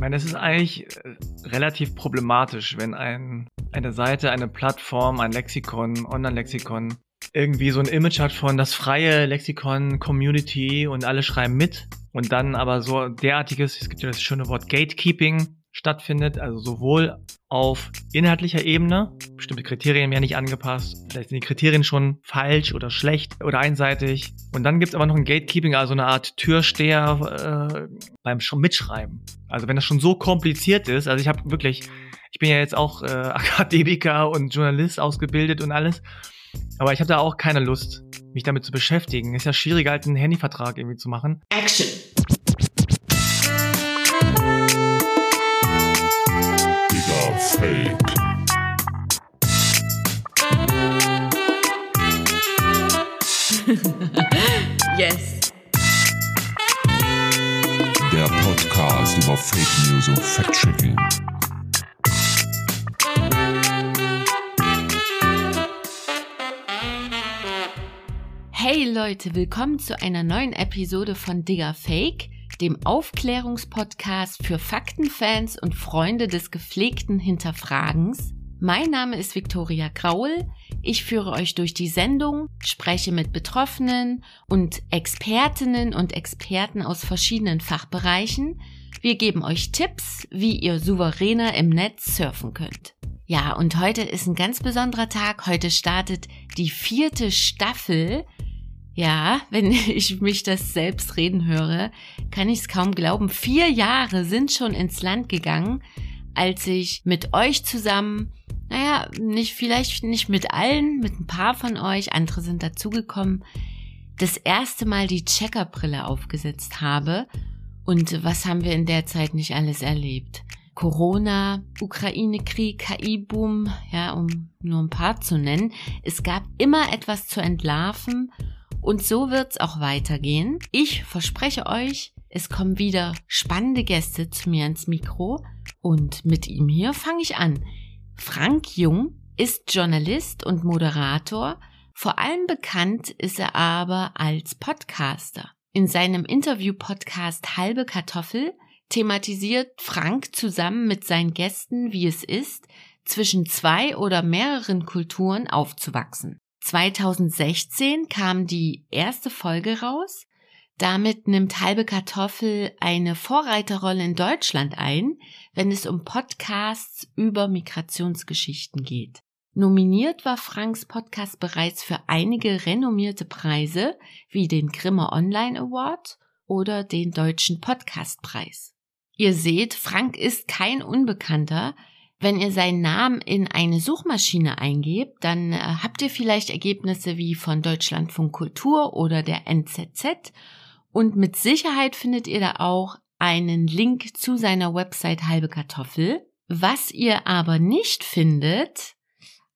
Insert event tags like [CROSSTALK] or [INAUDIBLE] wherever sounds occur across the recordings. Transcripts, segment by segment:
Ich meine, es ist eigentlich äh, relativ problematisch, wenn ein, eine Seite, eine Plattform, ein Lexikon, Online-Lexikon irgendwie so ein Image hat von das freie Lexikon, Community und alle schreiben mit und dann aber so derartiges, es gibt ja das schöne Wort Gatekeeping stattfindet, also sowohl auf inhaltlicher Ebene, bestimmte Kriterien werden nicht angepasst, vielleicht sind die Kriterien schon falsch oder schlecht oder einseitig. Und dann gibt es aber noch ein Gatekeeping, also eine Art Türsteher äh, beim Mitschreiben. Also wenn das schon so kompliziert ist, also ich habe wirklich, ich bin ja jetzt auch äh, [LAUGHS] Akademiker und Journalist ausgebildet und alles, aber ich habe da auch keine Lust, mich damit zu beschäftigen. Ist ja schwieriger, halt einen Handyvertrag irgendwie zu machen. Action! Fake. [LAUGHS] yes. Der Podcast über Fake News und Fact-Checking. Hey Leute, willkommen zu einer neuen Episode von Digger Fake dem Aufklärungspodcast für Faktenfans und Freunde des gepflegten Hinterfragens. Mein Name ist Viktoria Graul. Ich führe euch durch die Sendung, spreche mit Betroffenen und Expertinnen und Experten aus verschiedenen Fachbereichen. Wir geben euch Tipps, wie ihr souveräner im Netz surfen könnt. Ja, und heute ist ein ganz besonderer Tag. Heute startet die vierte Staffel ja, wenn [LAUGHS] ich mich das selbst reden höre, kann ich es kaum glauben. Vier Jahre sind schon ins Land gegangen, als ich mit euch zusammen, naja, nicht, vielleicht nicht mit allen, mit ein paar von euch, andere sind dazugekommen, das erste Mal die Checkerbrille aufgesetzt habe. Und was haben wir in der Zeit nicht alles erlebt? Corona, Ukraine-Krieg, KI-Boom, ja, um nur ein paar zu nennen. Es gab immer etwas zu entlarven und so wird's auch weitergehen. Ich verspreche euch, es kommen wieder spannende Gäste zu mir ins Mikro und mit ihm hier fange ich an. Frank Jung ist Journalist und Moderator. Vor allem bekannt ist er aber als Podcaster. In seinem Interview-Podcast Halbe Kartoffel thematisiert Frank zusammen mit seinen Gästen, wie es ist, zwischen zwei oder mehreren Kulturen aufzuwachsen. 2016 kam die erste Folge raus. Damit nimmt Halbe Kartoffel eine Vorreiterrolle in Deutschland ein, wenn es um Podcasts über Migrationsgeschichten geht. Nominiert war Franks Podcast bereits für einige renommierte Preise wie den Grimme Online Award oder den Deutschen Podcastpreis. Ihr seht, Frank ist kein Unbekannter, wenn ihr seinen Namen in eine Suchmaschine eingebt, dann äh, habt ihr vielleicht Ergebnisse wie von Deutschlandfunk Kultur oder der NZZ und mit Sicherheit findet ihr da auch einen Link zu seiner Website Halbe Kartoffel. Was ihr aber nicht findet,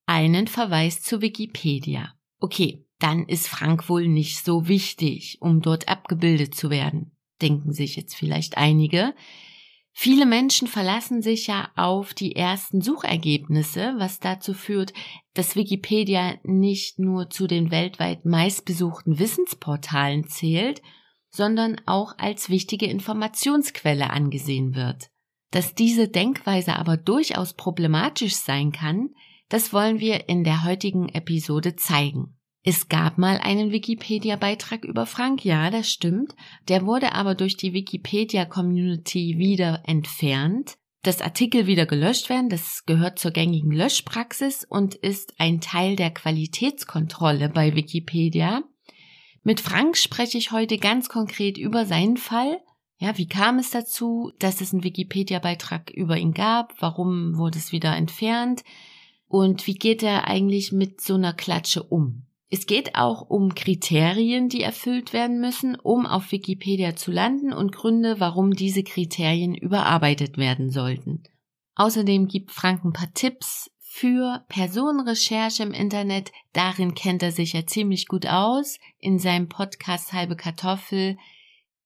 einen Verweis zu Wikipedia. Okay, dann ist Frank wohl nicht so wichtig, um dort abgebildet zu werden, denken sich jetzt vielleicht einige. Viele Menschen verlassen sich ja auf die ersten Suchergebnisse, was dazu führt, dass Wikipedia nicht nur zu den weltweit meistbesuchten Wissensportalen zählt, sondern auch als wichtige Informationsquelle angesehen wird. Dass diese Denkweise aber durchaus problematisch sein kann, das wollen wir in der heutigen Episode zeigen. Es gab mal einen Wikipedia-Beitrag über Frank, ja, das stimmt. Der wurde aber durch die Wikipedia-Community wieder entfernt. Das Artikel wieder gelöscht werden, das gehört zur gängigen Löschpraxis und ist ein Teil der Qualitätskontrolle bei Wikipedia. Mit Frank spreche ich heute ganz konkret über seinen Fall. Ja, wie kam es dazu, dass es einen Wikipedia-Beitrag über ihn gab? Warum wurde es wieder entfernt? Und wie geht er eigentlich mit so einer Klatsche um? Es geht auch um Kriterien, die erfüllt werden müssen, um auf Wikipedia zu landen und Gründe, warum diese Kriterien überarbeitet werden sollten. Außerdem gibt Frank ein paar Tipps für Personenrecherche im Internet. Darin kennt er sich ja ziemlich gut aus. In seinem Podcast Halbe Kartoffel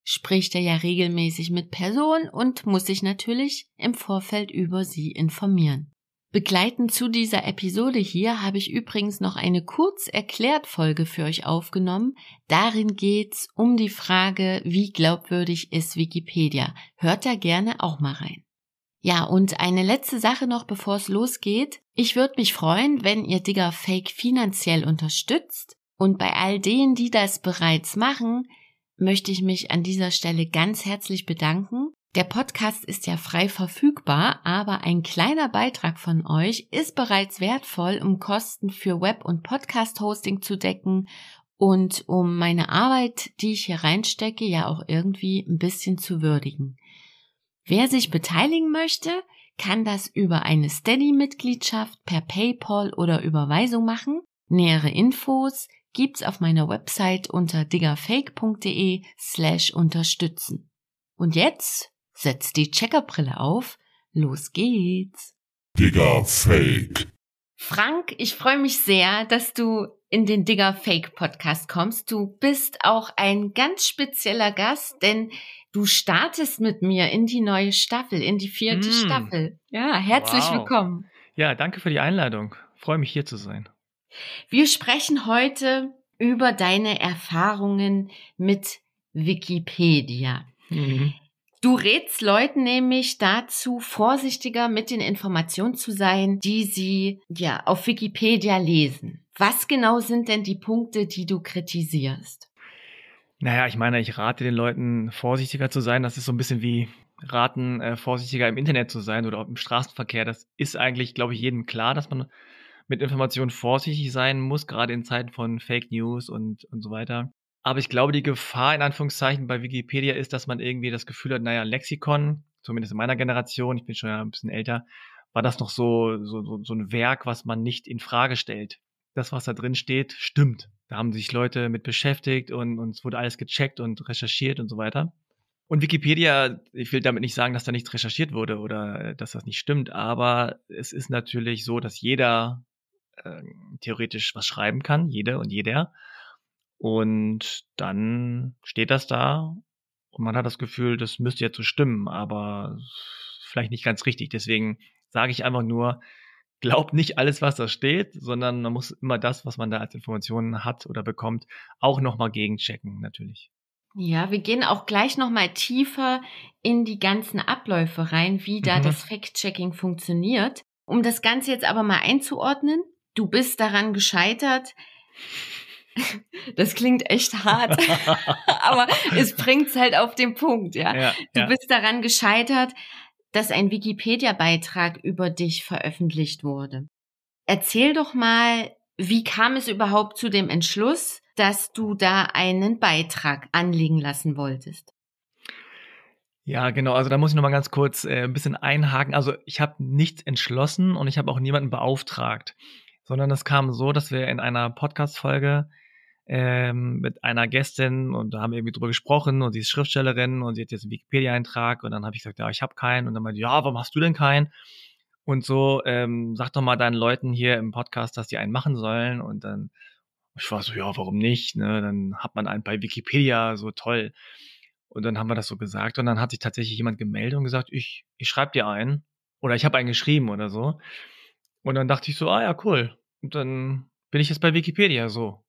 spricht er ja regelmäßig mit Personen und muss sich natürlich im Vorfeld über sie informieren. Begleitend zu dieser Episode hier habe ich übrigens noch eine kurz erklärt Folge für euch aufgenommen. Darin geht's um die Frage, wie glaubwürdig ist Wikipedia. Hört da gerne auch mal rein. Ja, und eine letzte Sache noch, bevor es losgeht. Ich würde mich freuen, wenn ihr Digger Fake finanziell unterstützt. Und bei all denen, die das bereits machen, möchte ich mich an dieser Stelle ganz herzlich bedanken. Der Podcast ist ja frei verfügbar, aber ein kleiner Beitrag von euch ist bereits wertvoll, um Kosten für Web- und Podcast-Hosting zu decken und um meine Arbeit, die ich hier reinstecke, ja auch irgendwie ein bisschen zu würdigen. Wer sich beteiligen möchte, kann das über eine Steady-Mitgliedschaft per PayPal oder Überweisung machen. Nähere Infos gibt's auf meiner Website unter diggerfake.de slash unterstützen. Und jetzt setzt die Checkerbrille auf. Los geht's. Digger Fake. Frank, ich freue mich sehr, dass du in den Digger Fake Podcast kommst. Du bist auch ein ganz spezieller Gast, denn du startest mit mir in die neue Staffel, in die vierte Mm. Staffel. Ja, herzlich Wow. willkommen. Ja, danke für die Einladung. Freue mich hier zu sein. Wir sprechen heute über deine Erfahrungen mit Wikipedia. Du rätst Leuten nämlich dazu, vorsichtiger mit den Informationen zu sein, die sie ja auf Wikipedia lesen. Was genau sind denn die Punkte, die du kritisierst? Naja, ich meine, ich rate den Leuten, vorsichtiger zu sein. Das ist so ein bisschen wie raten, äh, vorsichtiger im Internet zu sein oder auch im Straßenverkehr. Das ist eigentlich, glaube ich, jedem klar, dass man mit Informationen vorsichtig sein muss, gerade in Zeiten von Fake News und, und so weiter. Aber ich glaube, die Gefahr in Anführungszeichen bei Wikipedia ist, dass man irgendwie das Gefühl hat, naja, Lexikon, zumindest in meiner Generation, ich bin schon ein bisschen älter, war das noch so, so, so, so ein Werk, was man nicht in Frage stellt. Das, was da drin steht, stimmt. Da haben sich Leute mit beschäftigt und, und es wurde alles gecheckt und recherchiert und so weiter. Und Wikipedia, ich will damit nicht sagen, dass da nichts recherchiert wurde oder äh, dass das nicht stimmt, aber es ist natürlich so, dass jeder äh, theoretisch was schreiben kann, jede und jeder. Und dann steht das da und man hat das Gefühl, das müsste jetzt so stimmen, aber vielleicht nicht ganz richtig. Deswegen sage ich einfach nur, glaubt nicht alles, was da steht, sondern man muss immer das, was man da als Informationen hat oder bekommt, auch nochmal gegenchecken, natürlich. Ja, wir gehen auch gleich nochmal tiefer in die ganzen Abläufe rein, wie da Mhm. das Fact-Checking funktioniert. Um das Ganze jetzt aber mal einzuordnen, du bist daran gescheitert. Das klingt echt hart, [LAUGHS] aber es bringt's halt auf den Punkt, ja. ja, Du ja. bist daran gescheitert, dass ein Wikipedia-Beitrag über dich veröffentlicht wurde. Erzähl doch mal, wie kam es überhaupt zu dem Entschluss, dass du da einen Beitrag anlegen lassen wolltest? Ja, genau. Also da muss ich noch mal ganz kurz äh, ein bisschen einhaken. Also ich habe nichts entschlossen und ich habe auch niemanden beauftragt, sondern es kam so, dass wir in einer Podcast-Folge ähm, mit einer Gästin und da haben wir irgendwie drüber gesprochen und sie ist Schriftstellerin und sie hat jetzt einen Wikipedia-Eintrag und dann habe ich gesagt, ja, ich habe keinen und dann meinte, ja, warum hast du denn keinen? Und so, ähm, sag doch mal deinen Leuten hier im Podcast, dass die einen machen sollen und dann ich war so, ja, warum nicht? Ne? Dann hat man einen bei Wikipedia, so toll. Und dann haben wir das so gesagt und dann hat sich tatsächlich jemand gemeldet und gesagt, ich, ich schreibe dir einen oder ich habe einen geschrieben oder so. Und dann dachte ich so, ah ja, cool. Und dann bin ich jetzt bei Wikipedia so.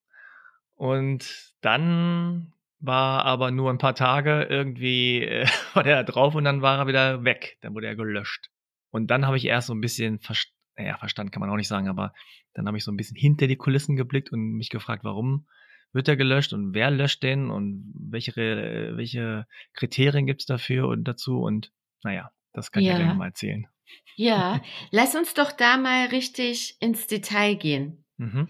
Und dann war aber nur ein paar Tage irgendwie, äh, [LAUGHS] war der da drauf und dann war er wieder weg. Dann wurde er gelöscht. Und dann habe ich erst so ein bisschen, verst naja, verstanden kann man auch nicht sagen, aber dann habe ich so ein bisschen hinter die Kulissen geblickt und mich gefragt, warum wird er gelöscht und wer löscht den und welche, welche Kriterien gibt's dafür und dazu und naja, das kann ich Ja. ja gleich mal erzählen. Ja, [LAUGHS] lass uns doch da mal richtig ins Detail gehen. Mhm.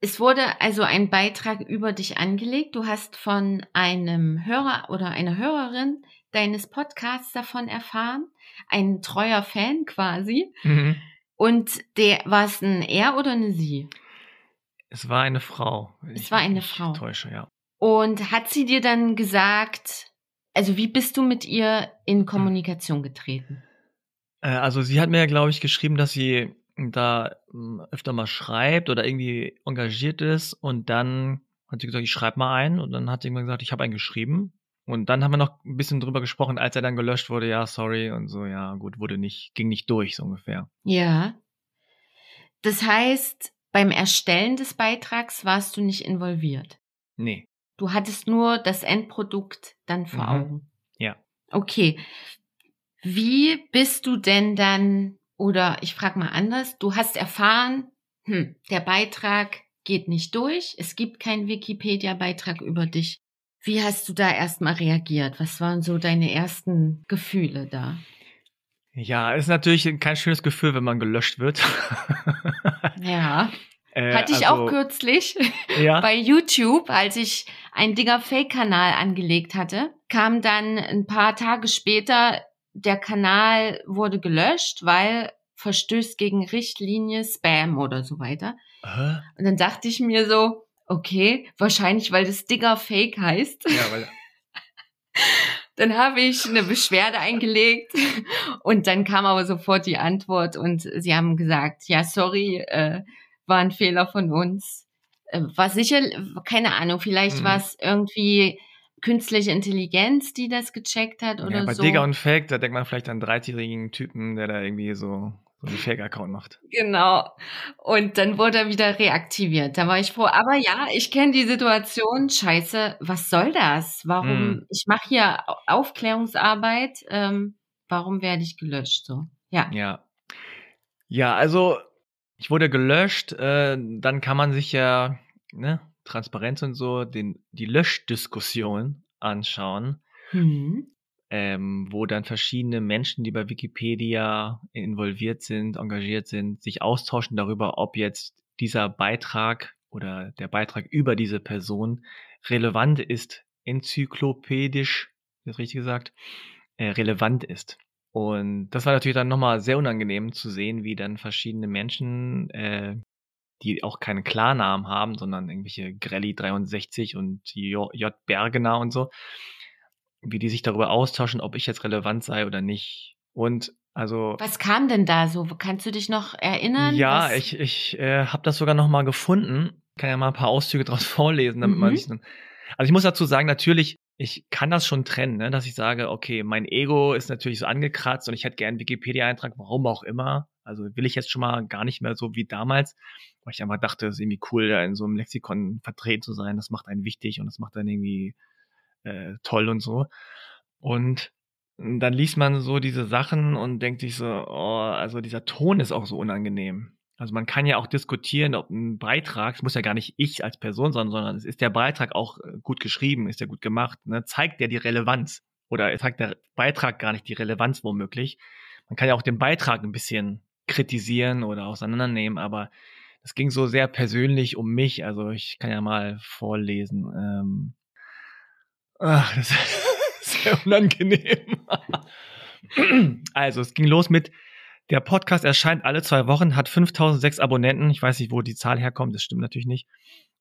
Es wurde also ein Beitrag über dich angelegt. Du hast von einem Hörer oder einer Hörerin deines Podcasts davon erfahren. Ein treuer Fan quasi. Mhm. Und der, war es ein er oder eine sie? Es war eine Frau. Es ich war eine Frau. Täusche, ja. Und hat sie dir dann gesagt, also wie bist du mit ihr in Kommunikation getreten? Äh, Also sie hat mir, glaube ich, geschrieben, dass sie da ähm, öfter mal schreibt oder irgendwie engagiert ist und dann hat sie gesagt, ich schreibe mal einen und dann hat sie irgendwann gesagt, ich habe einen geschrieben und dann haben wir noch ein bisschen drüber gesprochen, als er dann gelöscht wurde, ja, sorry und so, ja, gut, wurde nicht, ging nicht durch, so ungefähr. Ja. Das heißt, beim Erstellen des Beitrags warst du nicht involviert. Nee. Du hattest nur das Endprodukt dann vor Mhm. Augen. Ja. Okay. Wie bist du denn dann, oder ich frage mal anders, du hast erfahren, hm, der Beitrag geht nicht durch, es gibt keinen Wikipedia-Beitrag über dich. Wie hast du da erstmal reagiert? Was waren so deine ersten Gefühle da? Ja, ist natürlich kein schönes Gefühl, wenn man gelöscht wird. [LAUGHS] Ja. Äh, Hatte ich also, auch kürzlich [LAUGHS] Ja. bei YouTube, als ich einen Digger Fake-Kanal angelegt hatte, kam dann ein paar Tage später, der Kanal wurde gelöscht, weil verstößt gegen Richtlinie Spam oder so weiter. Hä? Und dann dachte ich mir so, okay, wahrscheinlich, weil das Digger Fake heißt. Ja, weil, [LAUGHS] Dann habe ich eine Beschwerde eingelegt [LAUGHS] und dann kam aber sofort die Antwort und sie haben gesagt, ja, sorry, äh, war ein Fehler von uns. Äh, war sicher, keine Ahnung, vielleicht Mhm. war es irgendwie künstliche Intelligenz, die das gecheckt hat oder ja, bei so. Digger und Fake, da denkt man vielleicht an einen 30-jährigen Typen, der da irgendwie so, so einen Fake-Account macht. Genau. Und dann wurde er wieder reaktiviert. Da war ich froh. Aber ja, ich kenne die Situation. Scheiße, was soll das? Warum? Hm. Ich mache hier Au- Aufklärungsarbeit. Ähm, warum werde ich gelöscht? So. Ja. Ja. Ja, also ich wurde gelöscht, äh, dann kann man sich ja, ne, Transparenz und so, den, die Löschdiskussion anschauen, Hm. ähm, wo dann verschiedene Menschen, die bei Wikipedia involviert sind, engagiert sind, sich austauschen darüber, ob jetzt dieser Beitrag oder der Beitrag über diese Person relevant ist, enzyklopädisch, ist richtig gesagt, äh, relevant ist. Und das war natürlich dann nochmal sehr unangenehm zu sehen, wie dann verschiedene Menschen, äh, die auch keinen Klarnamen haben, sondern irgendwelche Grelli 63 und J. J. Bergener und so, wie die sich darüber austauschen, ob ich jetzt relevant sei oder nicht. Und also Was kam denn da so? Kannst du dich noch erinnern? ja, Was- ich, ich äh, habe das sogar noch mal gefunden. Kann ja mal ein paar Auszüge draus [LAUGHS] vorlesen, damit man Mhm. sich dann. Also ich muss dazu sagen, natürlich, ich kann das schon trennen, ne? dass ich sage, okay, mein Ego ist natürlich so angekratzt und ich hätte gern einen Wikipedia-Eintrag, warum auch immer. Also will ich jetzt schon mal gar nicht mehr so wie damals, weil ich einfach dachte, es ist irgendwie cool, da in so einem Lexikon vertreten zu sein. Das macht einen wichtig und das macht einen irgendwie äh, toll und so. Und dann liest man so diese Sachen und denkt sich so, oh, also dieser Ton ist auch so unangenehm. Also man kann ja auch diskutieren, ob ein Beitrag, es muss ja gar nicht ich als Person sein, sondern es ist der Beitrag auch äh, gut geschrieben, ist der gut gemacht, ne? zeigt der die Relevanz oder zeigt der Beitrag gar nicht die Relevanz womöglich. Man kann ja auch den Beitrag ein bisschen kritisieren oder auseinandernehmen, aber es ging so sehr persönlich um mich. Also ich kann ja mal vorlesen. Ähm, ach, das [LAUGHS] ist sehr unangenehm. also es ging los mit der Podcast erscheint alle zwei Wochen, hat 5006 Abonnenten. Ich weiß nicht, wo die Zahl herkommt, das stimmt natürlich nicht.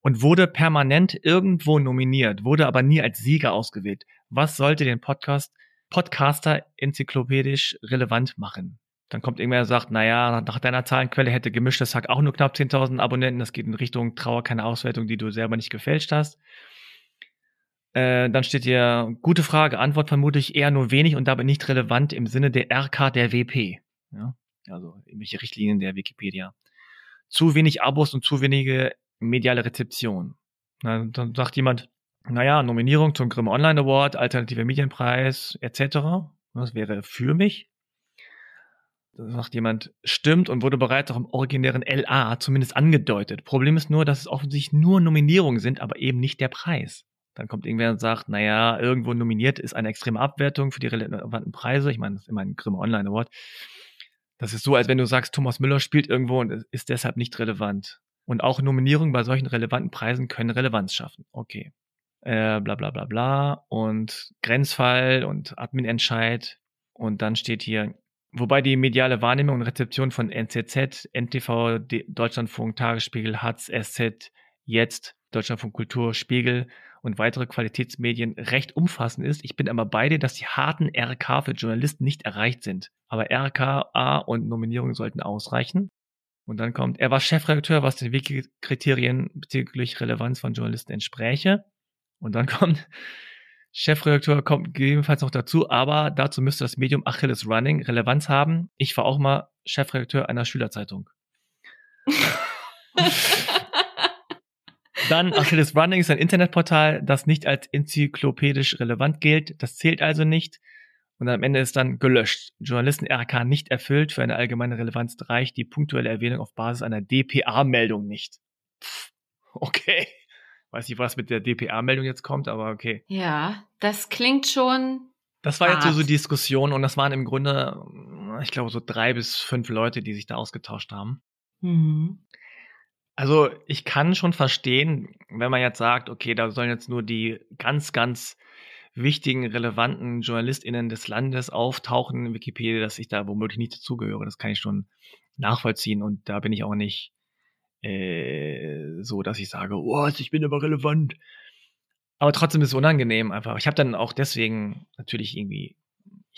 Und wurde permanent irgendwo nominiert, wurde aber nie als Sieger ausgewählt. Was sollte den Podcast, Podcaster enzyklopädisch relevant machen? Dann kommt irgendwer und sagt, naja, nach deiner Zahlenquelle hätte gemischtes Hack auch nur knapp 10.000 Abonnenten. Das geht in Richtung Trauer, keine Auswertung, die du selber nicht gefälscht hast. Äh, dann steht hier, gute Frage, Antwort vermutlich eher nur wenig und dabei nicht relevant im Sinne der RK der WP. Ja, also irgendwelche Richtlinien der Wikipedia. Zu wenig Abos und zu wenige mediale Rezeption. Na, dann sagt jemand, naja, Nominierung zum Grimme Online Award, alternative Medienpreis etc. Das wäre für mich. Dann sagt jemand, stimmt und wurde bereits auch im originären LA zumindest angedeutet. Problem ist nur, dass es offensichtlich nur Nominierungen sind, aber eben nicht der Preis. Dann kommt irgendwer und sagt, naja, irgendwo nominiert ist eine extreme Abwertung für die relevanten Preise. Ich meine, das ist immer ein Grimme Online Award. Das ist so, als wenn du sagst, Thomas Müller spielt irgendwo und ist deshalb nicht relevant. Und auch Nominierungen bei solchen relevanten Preisen können Relevanz schaffen. Okay. Äh, bla bla bla bla. Und Grenzfall und Admin-Entscheid. Und dann steht hier, wobei die mediale Wahrnehmung und Rezeption von NZZ, NTV, Deutschlandfunk, Tagesspiegel, Hatz, SZ, Jetzt, Deutschlandfunk Kultur, Spiegel und weitere Qualitätsmedien recht umfassend ist. Ich bin aber bei dir, dass die harten RK für Journalisten nicht erreicht sind. Aber RKA und Nominierungen sollten ausreichen. Und dann kommt, er war Chefredakteur, was den Wiki-Kriterien bezüglich Relevanz von Journalisten entspräche. Und dann [LAUGHS] kommt, Chefredakteur kommt gegebenenfalls noch dazu, aber dazu müsste das Medium Achilles Running Relevanz haben. Ich war auch mal Chefredakteur einer Schülerzeitung. [LAUGHS] [LAUGHS] Dann [LAUGHS] Achilles Running ist ein Internetportal, das nicht als enzyklopädisch relevant gilt. Das zählt also nicht. Und am Ende ist dann gelöscht. Journalisten RK nicht erfüllt, für eine allgemeine Relevanz reicht die punktuelle Erwähnung auf Basis einer DPA-Meldung nicht. Pff, okay. Weiß nicht, was mit der DPA-Meldung jetzt kommt, aber okay. Ja, das klingt schon. Das war jetzt so, Hart. so Diskussion und das waren im Grunde, ich glaube, so drei bis fünf Leute, die sich da ausgetauscht haben. Mhm. Also ich kann schon verstehen, wenn man jetzt sagt, okay, da sollen jetzt nur die ganz, ganz wichtigen, relevanten JournalistInnen des Landes auftauchen in Wikipedia, dass ich da womöglich nicht dazugehöre. Das kann ich schon nachvollziehen und da bin ich auch nicht äh, so, dass ich sage, oh, ich bin aber relevant. Aber trotzdem ist es unangenehm einfach. Ich habe dann auch deswegen natürlich irgendwie,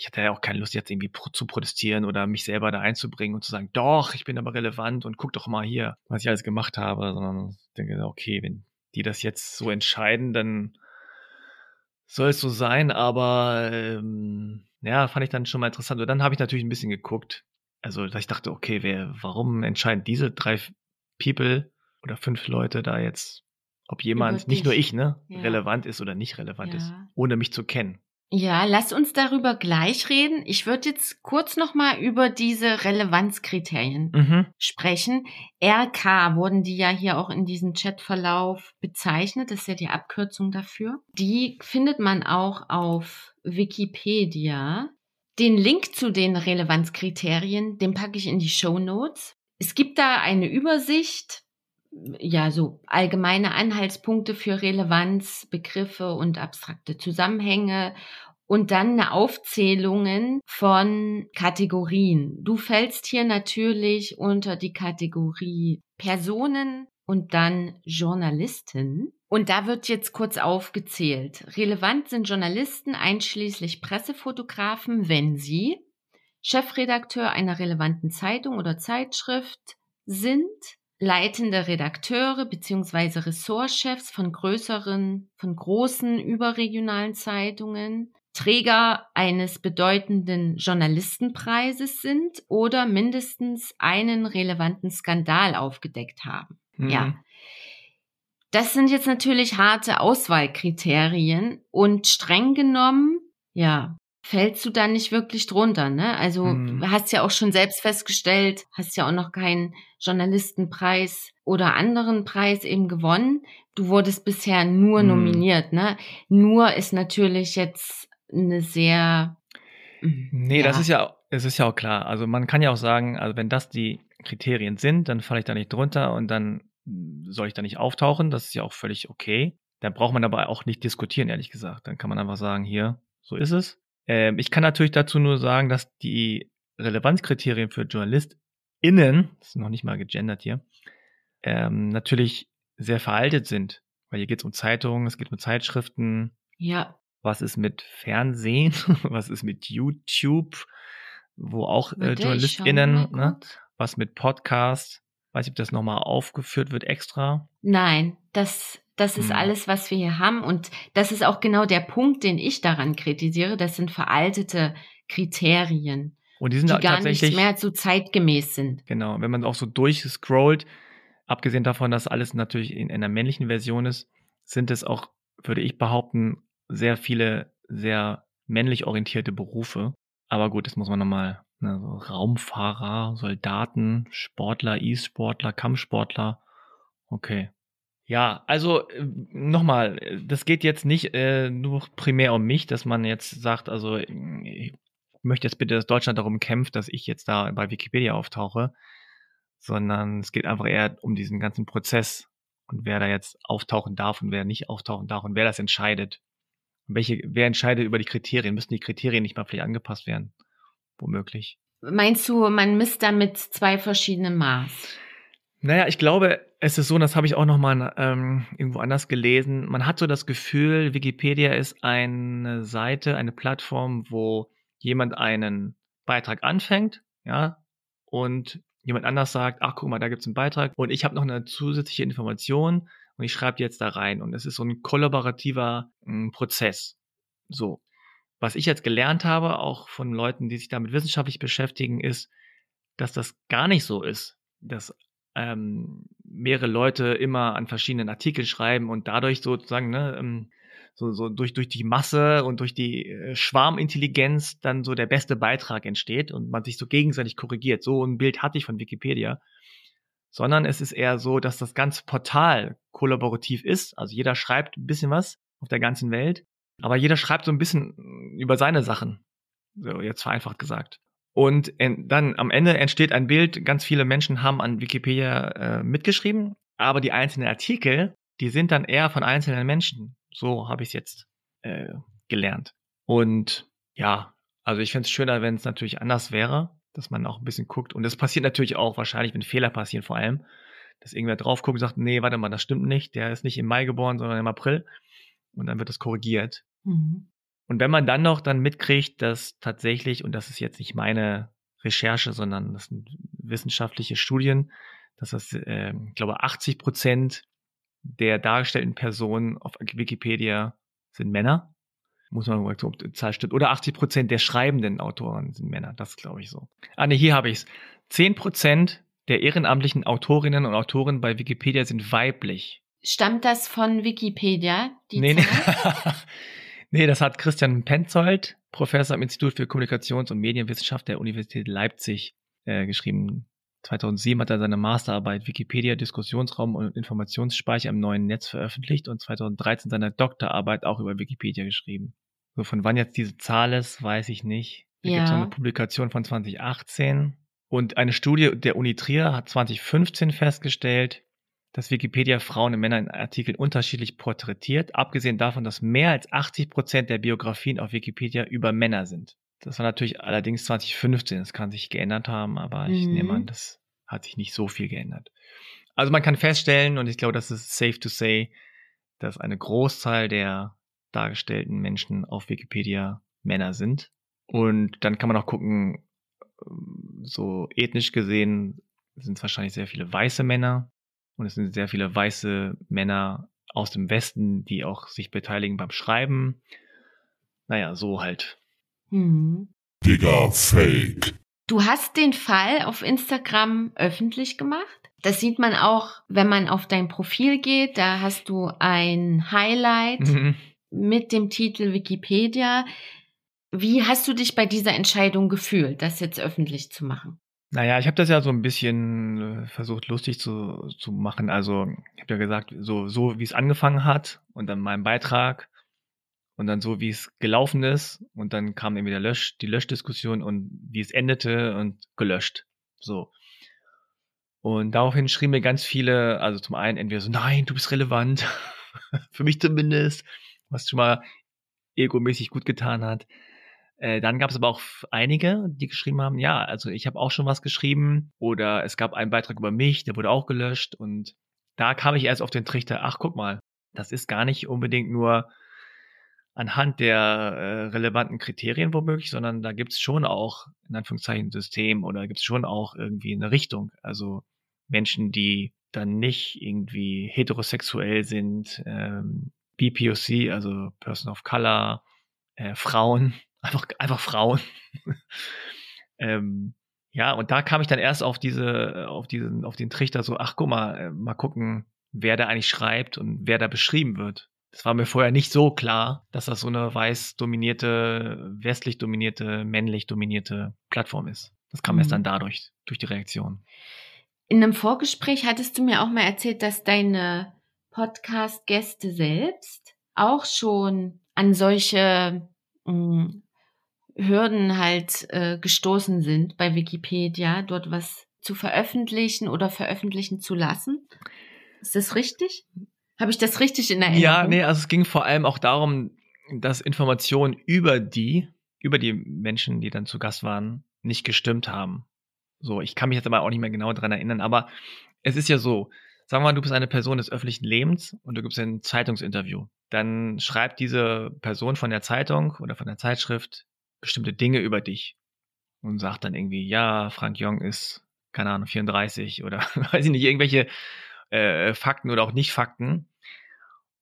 ich hatte ja auch keine Lust jetzt irgendwie pro zu protestieren oder mich selber da einzubringen und zu sagen, doch, ich bin aber relevant und guck doch mal hier, was ich alles gemacht habe, sondern ich denke, okay, wenn die das jetzt so entscheiden, dann soll es so sein, aber ähm, ja, fand ich dann schon mal interessant. Und dann habe ich natürlich ein bisschen geguckt. Also, dass ich dachte, okay, wer, warum entscheiden diese drei People oder fünf Leute da jetzt, ob jemand, nicht nur ich, ne, Ja. relevant ist oder nicht relevant ist, Ja. ohne mich zu kennen. Ja, lass uns darüber gleich reden. Ich würde jetzt kurz nochmal über diese Relevanzkriterien Mhm. sprechen. RK wurden die ja hier auch in diesem Chatverlauf bezeichnet. Das ist ja die Abkürzung dafür. Die findet man auch auf Wikipedia. Den Link zu den Relevanzkriterien, den packe ich in die Show Notes. Es gibt da eine Übersicht, ja, so allgemeine Anhaltspunkte für Relevanz, Begriffe und abstrakte Zusammenhänge und dann eine Aufzählungen von Kategorien. Du fällst hier natürlich unter die Kategorie Personen und dann Journalisten. Und da wird jetzt kurz aufgezählt. Relevant sind Journalisten einschließlich Pressefotografen, wenn sie Chefredakteur einer relevanten Zeitung oder Zeitschrift sind, leitende Redakteure bzw. Ressortchefs von größeren, von großen überregionalen Zeitungen, Träger eines bedeutenden Journalistenpreises sind oder mindestens einen relevanten Skandal aufgedeckt haben. Mhm. Ja. Das sind jetzt natürlich harte Auswahlkriterien und streng genommen, ja, fällst du da nicht wirklich drunter, ne? Also Mhm. du hast ja auch schon selbst festgestellt, hast ja auch noch keinen Journalistenpreis oder anderen Preis eben gewonnen. Du wurdest bisher nur Mhm. nominiert, ne? Nur ist natürlich jetzt eine sehr Nee, das ist ja, es ist ja auch klar. Also man kann ja auch sagen, also wenn das die Kriterien sind, dann falle ich da nicht drunter und dann soll ich da nicht auftauchen. Das ist ja auch völlig okay. Da braucht man aber auch nicht diskutieren, ehrlich gesagt. Dann kann man einfach sagen, hier, so ist es. Ähm, ich kann natürlich dazu nur sagen, dass die Relevanzkriterien für JournalistInnen, das ist noch nicht mal gegendert hier, ähm, natürlich sehr veraltet sind. Weil hier geht es um Zeitungen, es geht um Zeitschriften, ja, was ist mit Fernsehen, [LAUGHS] was ist mit YouTube, wo auch äh, JournalistInnen, ne? was mit Podcast, weiß nicht, ob das nochmal aufgeführt wird extra. Nein, das, das ist Hm. alles, was wir hier haben. Und das ist auch genau der Punkt, den ich daran kritisiere. Das sind veraltete Kriterien, Und die sind die gar nicht mehr so zeitgemäß sind. genau, wenn man auch so durchscrollt, abgesehen davon, dass alles natürlich in einer männlichen Version ist, sind es auch, würde ich behaupten, sehr viele sehr männlich orientierte Berufe. Aber gut, das muss man nochmal, ne, so Raumfahrer, Soldaten, Sportler, E-Sportler, Kampfsportler. Okay. Ja, also äh, nochmal, das geht jetzt nicht äh, nur primär um mich, dass man jetzt sagt, also ich möchte jetzt bitte, dass Deutschland darum kämpft, dass ich jetzt da bei Wikipedia auftauche, sondern es geht einfach eher um diesen ganzen Prozess und wer da jetzt auftauchen darf und wer nicht auftauchen darf und wer das entscheidet. Welche, wer entscheidet über die Kriterien? Müssen die Kriterien nicht mal vielleicht angepasst werden? Womöglich. Meinst du, man misst damit zwei verschiedene Maß? Naja, ich glaube, es ist so, und das habe ich auch nochmal ähm, irgendwo anders gelesen. Man hat so das Gefühl, Wikipedia ist eine Seite, eine Plattform, wo jemand einen Beitrag anfängt, ja, und jemand anders sagt, ach guck mal, da gibt's einen Beitrag und ich habe noch eine zusätzliche Information und ich schreibe jetzt da rein. Und es ist so ein kollaborativer ähm, Prozess. So. Was ich jetzt gelernt habe, auch von Leuten, die sich damit wissenschaftlich beschäftigen, ist, dass das gar nicht so ist, dass ähm, mehrere Leute immer an verschiedenen Artikeln schreiben und dadurch sozusagen ne, ähm, so, so durch, durch die Masse und durch die äh, Schwarmintelligenz dann so der beste Beitrag entsteht und man sich so gegenseitig korrigiert. So ein Bild hatte ich von Wikipedia. Sondern es ist eher so, dass das ganze Portal kollaborativ ist. Also jeder schreibt ein bisschen was auf der ganzen Welt, aber jeder schreibt so ein bisschen über seine Sachen. So, jetzt vereinfacht gesagt. Und dann am Ende entsteht ein Bild, ganz viele Menschen haben an Wikipedia äh, mitgeschrieben, aber die einzelnen Artikel, die sind dann eher von einzelnen Menschen. So habe ich es jetzt äh, gelernt. Und ja, also ich fände es schöner, wenn es natürlich anders wäre, dass man auch ein bisschen guckt. Und das passiert natürlich auch wahrscheinlich, wenn Fehler passieren vor allem, dass irgendwer drauf guckt und sagt, nee, warte mal, das stimmt nicht, der ist nicht im Mai geboren, sondern im April. Und dann wird das korrigiert. Mhm. Und wenn man dann noch dann mitkriegt, dass tatsächlich, und das ist jetzt nicht meine Recherche, sondern das sind wissenschaftliche Studien, dass das, äh, ich glaube, 80 Prozent der dargestellten Personen auf Wikipedia sind Männer. Muss man mal ob die Zahl stimmt. Oder 80 Prozent der schreibenden Autoren sind Männer. Das glaube ich so. Ah, ne, hier habe ich es. 10 Prozent der ehrenamtlichen Autorinnen und Autoren bei Wikipedia sind weiblich. Stammt das von Wikipedia? Die nee, nee. [LAUGHS] Nee, das hat Christian Penzold, Professor am Institut für Kommunikations- und Medienwissenschaft der Universität Leipzig, äh, geschrieben. 2007 hat er seine Masterarbeit Wikipedia Diskussionsraum und Informationsspeicher im neuen Netz veröffentlicht und 2013 seine Doktorarbeit auch über Wikipedia geschrieben. So von wann jetzt diese Zahl ist, weiß ich nicht. Da ja. gibt es eine Publikation von 2018 und eine Studie der Uni Trier hat 2015 festgestellt, dass Wikipedia Frauen und Männer in Artikeln unterschiedlich porträtiert, abgesehen davon, dass mehr als 80 Prozent der Biografien auf Wikipedia über Männer sind. Das war natürlich allerdings 2015, das kann sich geändert haben, aber ich mhm. nehme an, das hat sich nicht so viel geändert. Also man kann feststellen, und ich glaube, das ist safe to say, dass eine Großzahl der dargestellten Menschen auf Wikipedia Männer sind. Und dann kann man auch gucken, so ethnisch gesehen sind es wahrscheinlich sehr viele weiße Männer, und es sind sehr viele weiße Männer aus dem Westen, die auch sich beteiligen beim Schreiben. Naja, so halt. Hm. Digga, Fake. Du hast den Fall auf Instagram öffentlich gemacht. Das sieht man auch, wenn man auf dein Profil geht. Da hast du ein Highlight mhm. mit dem Titel Wikipedia. Wie hast du dich bei dieser Entscheidung gefühlt, das jetzt öffentlich zu machen? Naja, ich habe das ja so ein bisschen äh, versucht lustig zu, zu machen. Also ich habe ja gesagt, so, so wie es angefangen hat und dann mein Beitrag und dann so wie es gelaufen ist und dann kam irgendwie der Lösch, die Löschdiskussion und wie es endete und gelöscht. So. Und daraufhin schrieben mir ganz viele, also zum einen entweder so, nein, du bist relevant, [LAUGHS] für mich zumindest, was schon mal egomäßig gut getan hat. Äh, dann gab es aber auch einige, die geschrieben haben, ja, also ich habe auch schon was geschrieben oder es gab einen Beitrag über mich, der wurde auch gelöscht und da kam ich erst auf den Trichter, ach guck mal, das ist gar nicht unbedingt nur anhand der äh, relevanten Kriterien womöglich, sondern da gibt es schon auch in Anführungszeichen ein System oder gibt es schon auch irgendwie eine Richtung. Also Menschen, die dann nicht irgendwie heterosexuell sind, ähm, BPOC, also Person of Color, äh, Frauen, einfach, einfach Frauen. ähm, ja, und da kam ich dann erst auf diese, auf diesen, auf den Trichter so, ach guck mal, äh, mal gucken, wer da eigentlich schreibt und wer da beschrieben wird. Das war mir vorher nicht so klar, dass das so eine weiß dominierte, westlich dominierte, männlich dominierte Plattform ist. Das kam mhm. erst dann dadurch, durch die Reaktion. In einem Vorgespräch hattest du mir auch mal erzählt, dass deine Podcast-Gäste selbst auch schon an solche mh, mm, Hürden halt äh, gestoßen sind bei Wikipedia, dort was zu veröffentlichen oder veröffentlichen zu lassen. Ist das richtig? Habe ich das richtig in Erinnerung? Ja, nee, also es ging vor allem auch darum, dass Informationen über die, über die Menschen, die dann zu Gast waren, nicht gestimmt haben. So, ich kann mich jetzt aber auch nicht mehr genau dran erinnern, aber es ist ja so, sagen wir mal, du bist eine Person des öffentlichen Lebens und du gibst ein Zeitungsinterview. Dann schreibt diese Person von der Zeitung oder von der Zeitschrift bestimmte Dinge über dich und sagt dann irgendwie, ja, Frank Jong ist, keine Ahnung, 34 oder [LAUGHS] weiß ich nicht, irgendwelche äh, Fakten oder auch nicht Fakten.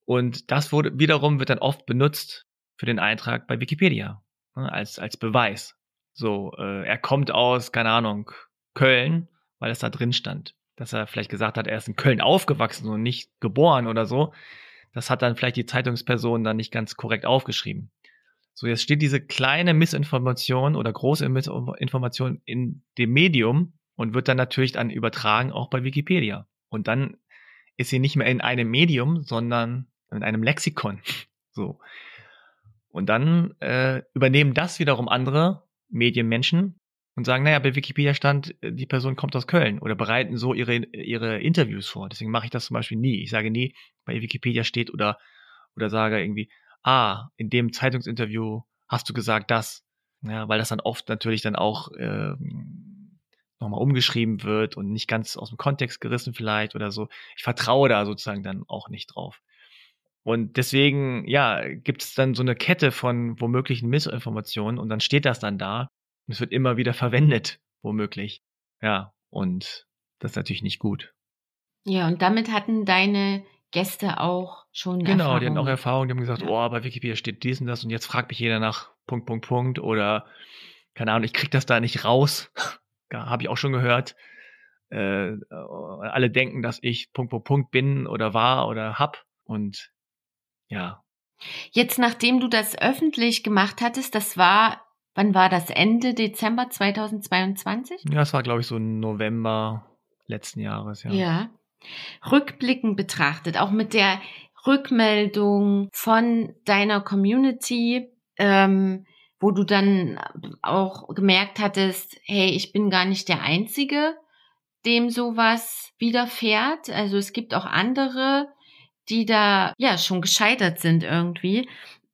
Und das wurde wiederum wird dann oft benutzt für den Eintrag bei Wikipedia ne, als als Beweis. So, äh, er kommt aus, keine Ahnung, Köln, weil es da drin stand, dass er vielleicht gesagt hat, er ist in Köln aufgewachsen und nicht geboren oder so. das hat dann vielleicht die Zeitungsperson dann nicht ganz korrekt aufgeschrieben. So, jetzt steht diese kleine Missinformation oder große Missinformation in dem Medium und wird dann natürlich dann übertragen auch bei Wikipedia. Und dann ist sie nicht mehr in einem Medium, sondern in einem Lexikon. [LAUGHS] So. Und dann äh, übernehmen das wiederum andere Medienmenschen und sagen, naja, bei Wikipedia stand, äh, die Person kommt aus Köln oder bereiten so ihre, ihre Interviews vor. Deswegen mache ich das zum Beispiel nie. Ich sage nie, bei Wikipedia steht oder, oder sage irgendwie, ah, in dem Zeitungsinterview hast du gesagt das. Ja, weil das dann oft natürlich dann auch äh, nochmal umgeschrieben wird und nicht ganz aus dem Kontext gerissen vielleicht oder so. Ich vertraue da sozusagen dann auch nicht drauf. Und deswegen, ja, gibt es dann so eine Kette von womöglichen Missinformationen und dann steht das dann da und es wird immer wieder verwendet, womöglich. Ja, und das ist natürlich nicht gut. Ja, und damit hatten deine Gäste auch schon Genau, Erfahrung. die hatten auch Erfahrung, die haben gesagt, Ja. oh, bei Wikipedia steht dies und das und jetzt fragt mich jeder nach Punkt, Punkt, Punkt oder keine Ahnung, ich krieg das da nicht raus. [LAUGHS] Habe ich auch schon gehört. Äh, äh, alle denken, dass ich Punkt, Punkt, Punkt bin oder war oder hab und ja, Jetzt, nachdem du das öffentlich gemacht hattest, das war, wann war das? Ende Dezember 2022? ja, es war glaube ich so November letzten Jahres, ja. Ja. Rückblickend betrachtet, auch mit der Rückmeldung von deiner Community, ähm, wo du dann auch gemerkt hattest, hey, ich bin gar nicht der Einzige, dem sowas widerfährt. Also es gibt auch andere, die da ja schon gescheitert sind irgendwie.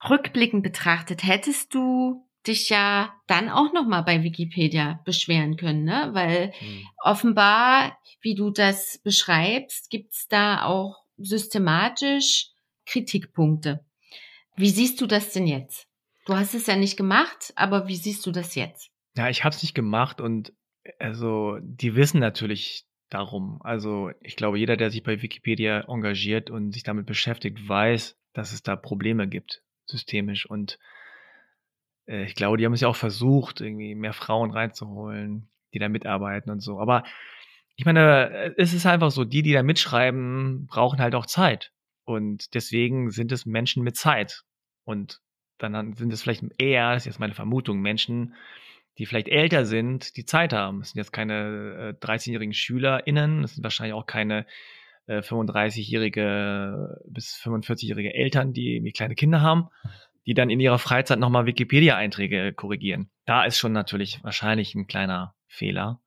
Rückblickend betrachtet, hättest du dich ja dann auch noch mal bei Wikipedia beschweren können, ne? Weil Hm. offenbar, wie du das beschreibst, gibt's da auch systematisch Kritikpunkte. Wie siehst du das denn jetzt? Du hast es ja nicht gemacht, aber wie siehst du das jetzt? Ja, ich habe es nicht gemacht und also die wissen natürlich darum. Also ich glaube, jeder, der sich bei Wikipedia engagiert und sich damit beschäftigt, weiß, dass es da Probleme gibt, systemisch. Und äh, ich glaube, die haben es ja auch versucht, irgendwie mehr Frauen reinzuholen, die da mitarbeiten und so. Aber ich meine, es ist einfach so, die, die da mitschreiben, brauchen halt auch Zeit. Und deswegen sind es Menschen mit Zeit. Und dann sind es vielleicht eher, das ist jetzt meine Vermutung, Menschen, die vielleicht älter sind, die Zeit haben. Es sind jetzt keine äh, 13-jährigen SchülerInnen, es sind wahrscheinlich auch keine äh, 35-jährige bis 45-jährige Eltern, die kleine Kinder haben, die dann in ihrer Freizeit nochmal Wikipedia-Einträge korrigieren. Da ist schon natürlich wahrscheinlich ein kleiner Fehler.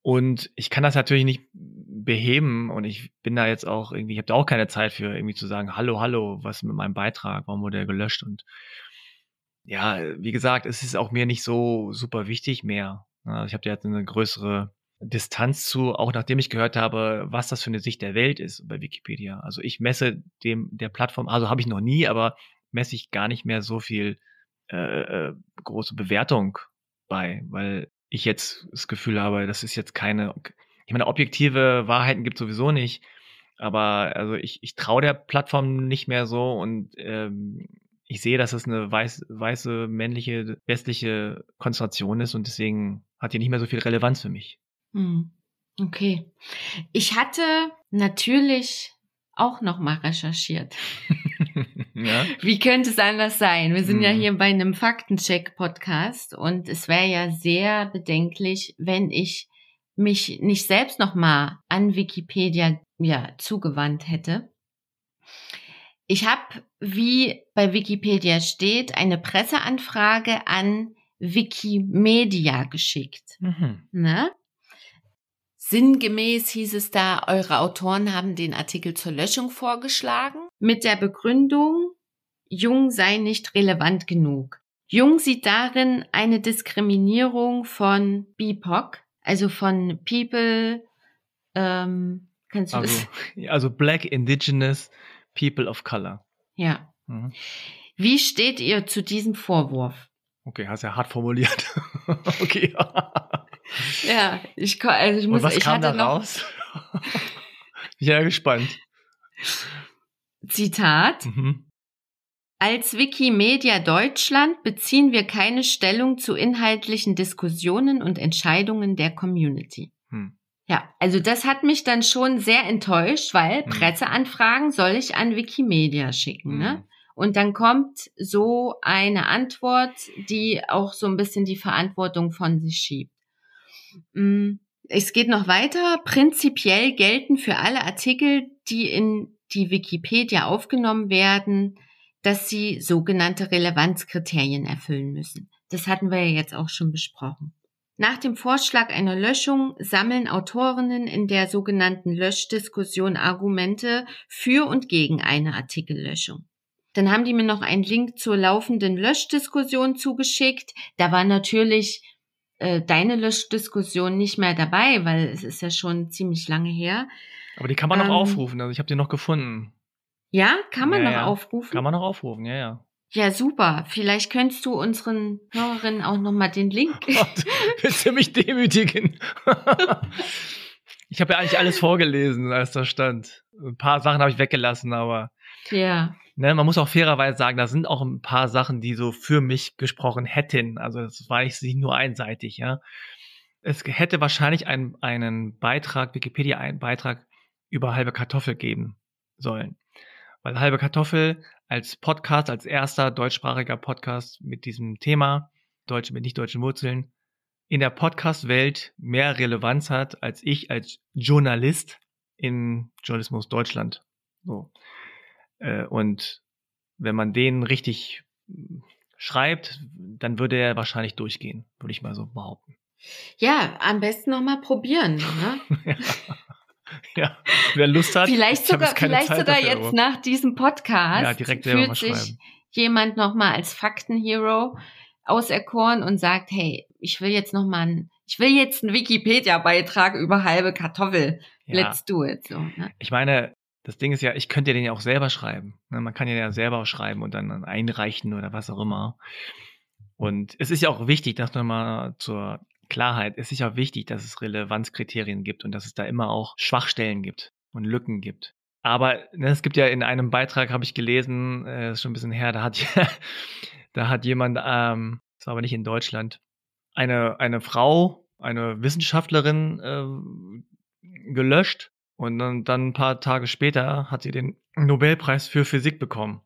Und ich kann das natürlich nicht beheben und ich bin da jetzt auch irgendwie, ich habe da auch keine Zeit für irgendwie zu sagen, hallo, hallo, was mit meinem Beitrag, warum wurde er gelöscht und ja, wie gesagt, es ist auch mir nicht so super wichtig mehr. Ich habe da jetzt eine größere Distanz zu, auch nachdem ich gehört habe, was das für eine Sicht der Welt ist bei Wikipedia. Also ich messe dem der Plattform, also habe ich noch nie, aber messe ich gar nicht mehr so viel äh, äh, große Bewertung bei, weil ich jetzt das Gefühl habe, das ist jetzt keine, ich meine, objektive Wahrheiten gibt sowieso nicht, aber also ich, ich traue der Plattform nicht mehr so und ähm, ich sehe, dass es eine weiß, weiße, männliche, westliche Konzentration ist und deswegen hat die nicht mehr so viel Relevanz für mich. Hm. Okay. Ich hatte natürlich auch noch mal recherchiert. [LAUGHS] ja? Wie könnte es anders sein? Wir sind ja Mhm. hier bei einem Faktencheck-Podcast und es wäre ja sehr bedenklich, wenn ich mich nicht selbst noch mal an Wikipedia ja zugewandt hätte. Ich habe, wie bei Wikipedia steht, eine Presseanfrage an Wikimedia geschickt. Mhm. Ne? Sinngemäß hieß es da, eure Autoren haben den Artikel zur Löschung vorgeschlagen, mit der Begründung, Jung sei nicht relevant genug. Jung sieht darin eine Diskriminierung von BIPOC, also von People, ähm, kannst du Also, das? [LAUGHS] also Black Indigenous People of Color. Ja. Mhm. Wie steht ihr zu diesem Vorwurf? Okay, hast ja hart formuliert. [LAUGHS] okay. Ja, ich, also ich muss, Und was ich kam hatte da raus? [LAUGHS] Ja gespannt. Zitat. Mhm. Als Wikimedia Deutschland beziehen wir keine Stellung zu inhaltlichen Diskussionen und Entscheidungen der Community. Hm. Ja, also das hat mich dann schon sehr enttäuscht, weil Hm. Presseanfragen soll ich an Wikimedia schicken, ne? Hm. Und dann kommt so eine Antwort, die auch so ein bisschen die Verantwortung von sich schiebt. Mm, Es geht noch weiter. Prinzipiell gelten für alle Artikel, die in die Wikipedia aufgenommen werden, dass sie sogenannte Relevanzkriterien erfüllen müssen. Das hatten wir ja jetzt auch schon besprochen. Nach dem Vorschlag einer Löschung sammeln Autorinnen in der sogenannten Löschdiskussion Argumente für und gegen eine Artikellöschung. Dann haben die mir noch einen Link zur laufenden Löschdiskussion zugeschickt. Da war natürlich äh, deine Löschdiskussion nicht mehr dabei, weil es ist ja schon ziemlich lange her. Aber die kann man Ähm, noch aufrufen. Also ich habe die noch gefunden. Ja, kann man Ja, noch ja. aufrufen? Kann man noch aufrufen, ja, ja. Ja, super. Vielleicht könntest du unseren Hörerinnen auch noch mal den Link. [LAUGHS] Gott, willst du mich demütigen? [LAUGHS] ich habe ja eigentlich alles vorgelesen, als da stand. Ein paar Sachen habe ich weggelassen, aber ja. Ne, man muss auch fairerweise sagen, da sind auch ein paar Sachen, die so für mich gesprochen hätten. Also das war nicht nur einseitig, ja. Es hätte wahrscheinlich einen, einen Beitrag, Wikipedia einen Beitrag über halbe Kartoffel geben sollen. Weil halbe Kartoffel als Podcast, als erster deutschsprachiger Podcast mit diesem Thema, Deutsche mit nicht deutschen Wurzeln, in der Podcast-Welt mehr Relevanz hat als ich als Journalist in Journalismus Deutschland. So. Äh, und wenn man den richtig mm, schreibt, dann würde er wahrscheinlich durchgehen, würde ich mal so behaupten. Ja, am besten noch mal probieren. Ne? [LAUGHS] ja, wer Lust hat. vielleicht sogar, vielleicht Zeit sogar dafür, jetzt nach diesem Podcast Ja, direkt selber mal fühlt sich jemand noch mal als Faktenhero auserkoren und sagt, hey, ich will jetzt noch mal, ein, ich will jetzt einen Wikipedia-Beitrag über halbe Kartoffel. Ja. Let's do it. So, ne? Ich meine, das Ding ist ja, ich könnte den ja auch selber schreiben. Ne, Man kann ja selber schreiben und dann einreichen oder was auch immer. Und es ist ja auch wichtig, dass nochmal zur Klarheit, es ist ja auch wichtig, dass es Relevanzkriterien gibt und dass es da immer auch Schwachstellen gibt und Lücken gibt. Aber ne, es gibt ja in einem Beitrag, habe ich gelesen, äh, ist schon ein bisschen her, da hat, [LAUGHS] da hat jemand, ähm, das war aber nicht in Deutschland, eine, eine Frau, eine Wissenschaftlerin äh, gelöscht und dann, dann ein paar Tage später hat sie den Nobelpreis für Physik bekommen.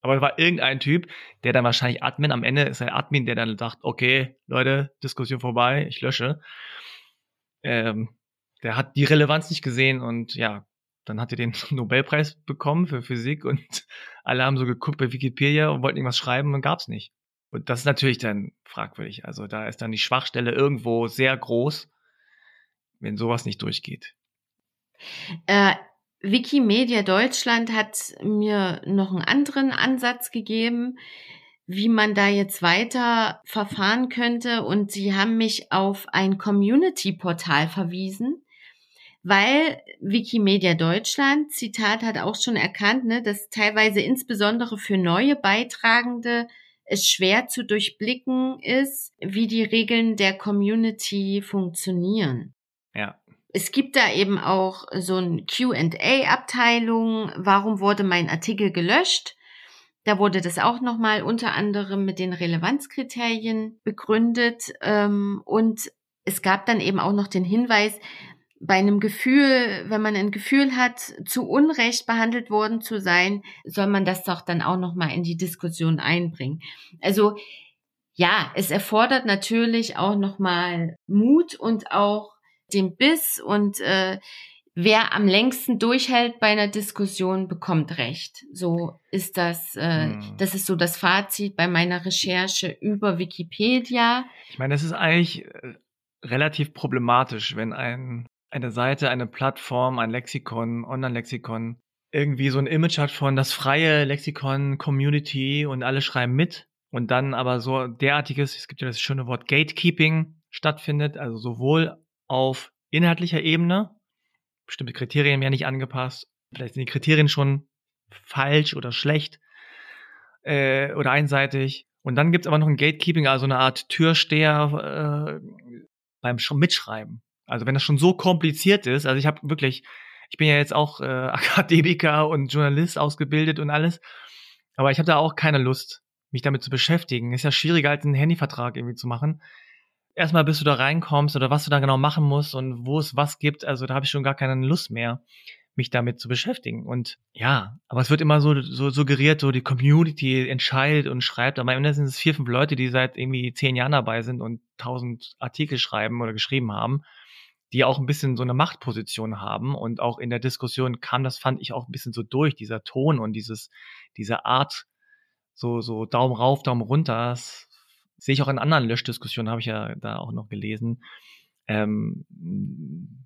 Aber es war irgendein Typ, der dann wahrscheinlich Admin, am Ende ist er Admin, der dann sagt, okay, Leute, Diskussion vorbei, ich lösche. Ähm, der hat die Relevanz nicht gesehen und ja, dann hat er den [LAUGHS] Nobelpreis bekommen für Physik und [LAUGHS] alle haben so geguckt bei Wikipedia und wollten irgendwas schreiben und gab's nicht. Und das ist natürlich dann fragwürdig. Also da ist dann die Schwachstelle irgendwo sehr groß, wenn sowas nicht durchgeht. Äh, Wikimedia Deutschland hat mir noch einen anderen Ansatz gegeben, wie man da jetzt weiter verfahren könnte. Und sie haben mich auf ein Community-Portal verwiesen, weil Wikimedia Deutschland, Zitat, hat auch schon erkannt, ne, dass teilweise insbesondere für neue Beitragende es schwer zu durchblicken ist, wie die Regeln der Community funktionieren. Es gibt da eben auch so ein Q&A-Abteilung. Warum wurde mein Artikel gelöscht? Da wurde das auch nochmal unter anderem mit den Relevanzkriterien begründet. Ähm, und es gab dann eben auch noch den Hinweis, bei einem Gefühl, wenn man ein Gefühl hat, zu Unrecht behandelt worden zu sein, soll man das doch dann auch nochmal in die Diskussion einbringen. Also ja, es erfordert natürlich auch nochmal Mut und auch den Biss und äh, wer am längsten durchhält bei einer Diskussion, bekommt Recht. So ist das, äh, Hm. das ist so das Fazit bei meiner Recherche über Wikipedia. Ich meine, es ist eigentlich äh, relativ problematisch, wenn ein, eine Seite, eine Plattform, ein Lexikon, Online-Lexikon irgendwie so ein Image hat von das freie Lexikon, Community und alle schreiben mit und dann aber so derartiges, es gibt ja das schöne Wort Gatekeeping stattfindet, also sowohl auf inhaltlicher Ebene, bestimmte Kriterien werden nicht angepasst, vielleicht sind die Kriterien schon falsch oder schlecht äh, oder einseitig. Und dann gibt's aber noch ein Gatekeeping, also eine Art Türsteher äh, beim Sch Mitschreiben. Also wenn das schon so kompliziert ist, also ich habe wirklich, ich bin ja jetzt auch äh, [LAUGHS] Akademiker und Journalist ausgebildet und alles, aber ich habe da auch keine Lust, mich damit zu beschäftigen. Ist ja schwieriger als einen Handyvertrag irgendwie zu machen. Erstmal bis du da reinkommst oder was du da genau machen musst und wo es was gibt, also da habe ich schon gar keine Lust mehr, mich damit zu beschäftigen. Und ja, aber es wird immer so, so suggeriert, so die Community entscheidet und schreibt, aber am Ende sind es vier, fünf Leute, die seit irgendwie zehn Jahren dabei sind und tausend Artikel schreiben oder geschrieben haben, die auch ein bisschen so eine Machtposition haben und auch in der Diskussion kam das, fand ich auch ein bisschen so durch, dieser Ton und dieses, diese Art, so, so Daumen rauf, Daumen runter, das sehe ich auch in anderen Löschdiskussionen, habe ich ja da auch noch gelesen. Ähm,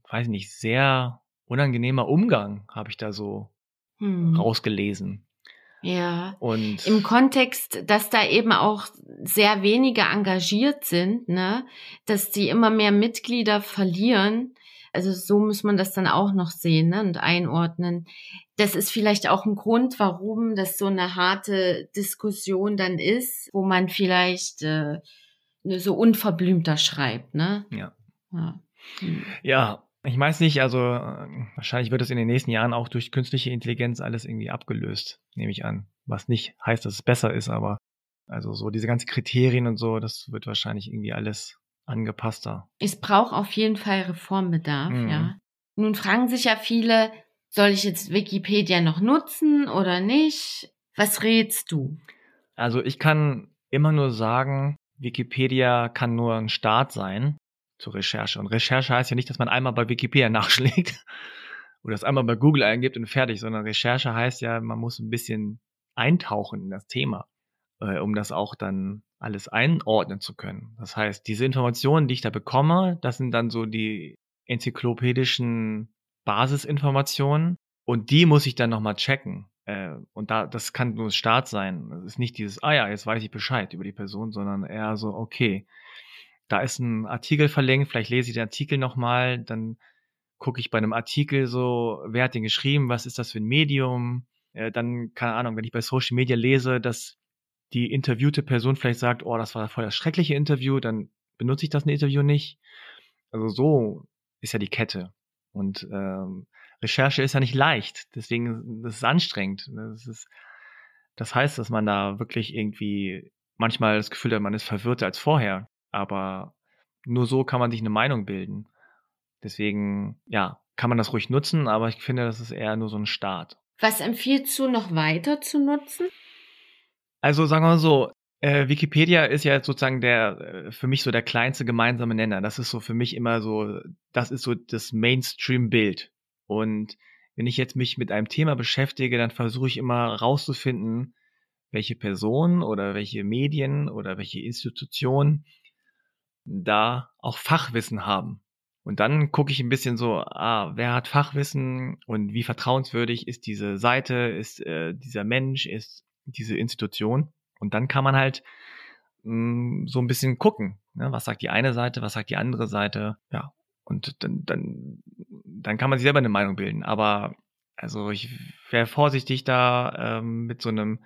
weiß nicht, sehr unangenehmer Umgang habe ich da so hm. rausgelesen. Ja. Und im Kontext, dass da eben auch sehr wenige engagiert sind, ne, dass die immer mehr Mitglieder verlieren. Also so muss man das dann auch noch sehen ne, und einordnen. Das ist vielleicht auch ein Grund, warum das so eine harte Diskussion dann ist, wo man vielleicht äh, so unverblümter schreibt, ne? Ja. Ja. Hm. ja, ich weiß nicht, also äh, wahrscheinlich wird es in den nächsten Jahren auch durch künstliche Intelligenz alles irgendwie abgelöst, nehme ich an. Was nicht heißt, dass es besser ist, aber also so diese ganzen Kriterien und so, das wird wahrscheinlich irgendwie alles angepasster. Es braucht auf jeden Fall Reformbedarf, mhm. ja. Nun fragen sich ja viele, soll ich jetzt Wikipedia noch nutzen oder nicht? Was rätst du? Also ich kann immer nur sagen, Wikipedia kann nur ein Start sein zur Recherche. Und Recherche heißt ja nicht, dass man einmal bei Wikipedia [LAUGHS] nachschlägt oder das einmal bei Google eingibt und fertig, sondern Recherche heißt ja, man muss ein bisschen eintauchen in das Thema, äh, um das auch dann alles einordnen zu können. Das heißt, diese Informationen, die ich da bekomme, das sind dann so die enzyklopädischen Basisinformationen und die muss ich dann nochmal checken. Äh, und da, das kann nur Start sein. Das ist nicht dieses, ah ja, jetzt weiß ich Bescheid über die Person, sondern eher so, okay, da ist ein Artikel verlinkt, vielleicht lese ich den Artikel nochmal, dann gucke ich bei einem Artikel so, wer hat den geschrieben, was ist das für ein Medium, äh, dann, keine Ahnung, wenn ich bei Social Media lese, dass die interviewte Person vielleicht sagt, oh, das war voll das schreckliche Interview, dann benutze ich das Interview nicht. Also so ist ja die Kette. Und ähm, Recherche ist ja nicht leicht, deswegen das ist anstrengend. Das, ist, das heißt, dass man da wirklich irgendwie manchmal das Gefühl hat, man ist verwirrter als vorher aber nur so kann man sich eine Meinung bilden. Deswegen, ja, kann man das ruhig nutzen, aber ich finde, das ist eher nur so ein Start. Was empfiehlst du noch weiter zu nutzen? Also sagen wir mal so, äh, Wikipedia ist ja sozusagen der äh, für mich so der kleinste gemeinsame Nenner. Das ist so für mich immer so, das ist so das Mainstream-Bild. Und wenn ich jetzt mich mit einem Thema beschäftige, dann versuche ich immer rauszufinden, welche Person oder welche Medien oder welche Institution da auch Fachwissen haben. Und dann gucke ich ein bisschen so, ah, wer hat Fachwissen und wie vertrauenswürdig ist diese Seite, ist äh, dieser Mensch, ist diese Institution. Und dann kann man halt mh, hm, so ein bisschen gucken, ne? was sagt die eine Seite, was sagt die andere Seite. Ja, und dann, dann, dann kann man sich selber eine Meinung bilden. Aber also ich wäre vorsichtig da ähm, mit so einem,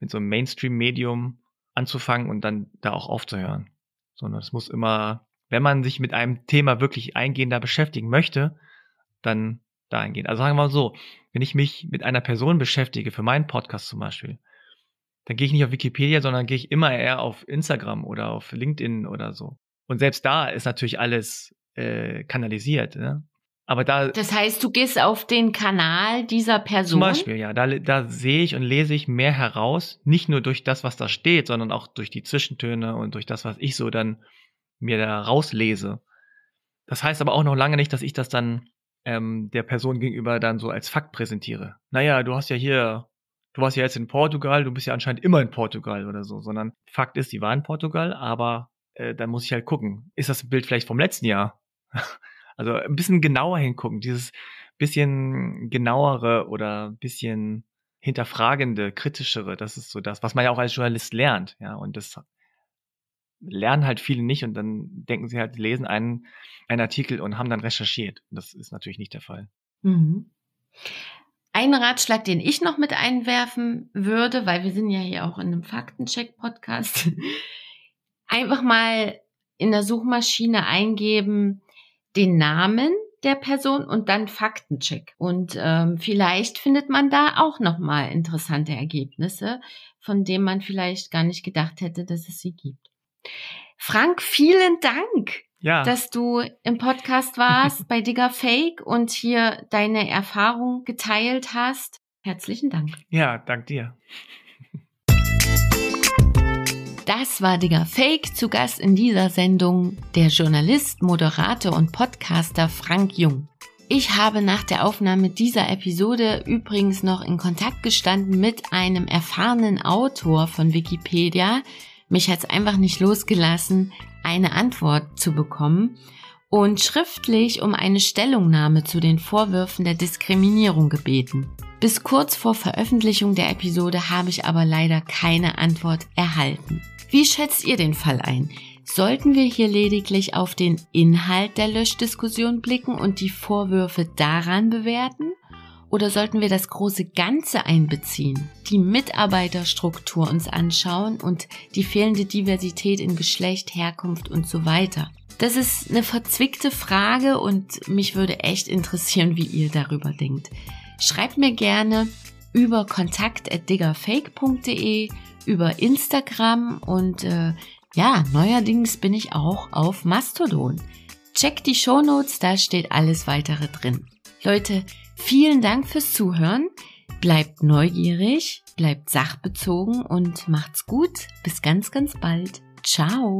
mit so einem Mainstream-Medium anzufangen und dann da auch aufzuhören sondern es muss immer, wenn man sich mit einem Thema wirklich eingehender beschäftigen möchte, dann dahin gehen. Also sagen wir mal so, wenn ich mich mit einer Person beschäftige, für meinen Podcast zum Beispiel, dann gehe ich nicht auf Wikipedia, sondern gehe ich immer eher auf Instagram oder auf LinkedIn oder so. Und selbst da ist natürlich alles äh, kanalisiert. Ne? Aber da. Das heißt, du gehst auf den Kanal dieser Person. Zum Beispiel, ja. Da, da sehe ich und lese ich mehr heraus. Nicht nur durch das, was da steht, sondern auch durch die Zwischentöne und durch das, was ich so dann mir da rauslese. Das heißt aber auch noch lange nicht, dass ich das dann ähm, der Person gegenüber dann so als Fakt präsentiere. Naja, du hast ja hier, du warst ja jetzt in Portugal, du bist ja anscheinend immer in Portugal oder so, sondern Fakt ist, die war in Portugal, aber äh, dann muss ich halt gucken, ist das Bild vielleicht vom letzten Jahr? [LAUGHS] Also ein bisschen genauer hingucken, dieses bisschen genauere oder bisschen hinterfragende, kritischere, das ist so das, was man ja auch als Journalist lernt, ja, und das lernen halt viele nicht und dann denken sie halt, lesen einen, einen Artikel und haben dann recherchiert. Das ist natürlich nicht der Fall. Mhm. Ein Ratschlag, den ich noch mit einwerfen würde, weil wir sind ja hier auch in einem Faktencheck-Podcast, [LAUGHS] einfach mal in der Suchmaschine eingeben, den Namen der Person und dann Faktencheck. Und ähm, vielleicht findet man da auch nochmal interessante Ergebnisse, von denen man vielleicht gar nicht gedacht hätte, dass es sie gibt. Frank, vielen Dank, Ja, dass du im Podcast warst [LAUGHS] bei Digger Fake und hier deine Erfahrung geteilt hast. Herzlichen Dank. ja, dank dir. Das war Digger Fake. Zu Gast in dieser Sendung der Journalist, Moderator und Podcaster Frank Jung. Ich habe nach der Aufnahme dieser Episode übrigens noch in Kontakt gestanden mit einem erfahrenen Autor von Wikipedia. Mich hat es einfach nicht losgelassen, eine Antwort zu bekommen und schriftlich um eine Stellungnahme zu den Vorwürfen der Diskriminierung gebeten. Bis kurz vor Veröffentlichung der Episode habe ich aber leider keine Antwort erhalten. Wie schätzt ihr den Fall ein? Sollten wir hier lediglich auf den Inhalt der Löschdiskussion blicken und die Vorwürfe daran bewerten? Oder sollten wir das große Ganze einbeziehen, die Mitarbeiterstruktur uns anschauen und die fehlende Diversität in Geschlecht, Herkunft und so weiter? Das ist eine verzwickte Frage und mich würde echt interessieren, wie ihr darüber denkt. Schreibt mir gerne über kontakt@diggerfake.de, über Instagram und äh, ja, neuerdings bin ich auch auf Mastodon. Checkt die Shownotes, da steht alles weitere drin. Leute, vielen Dank fürs Zuhören. Bleibt neugierig, bleibt sachbezogen und macht's gut. Bis ganz, ganz bald. Ciao.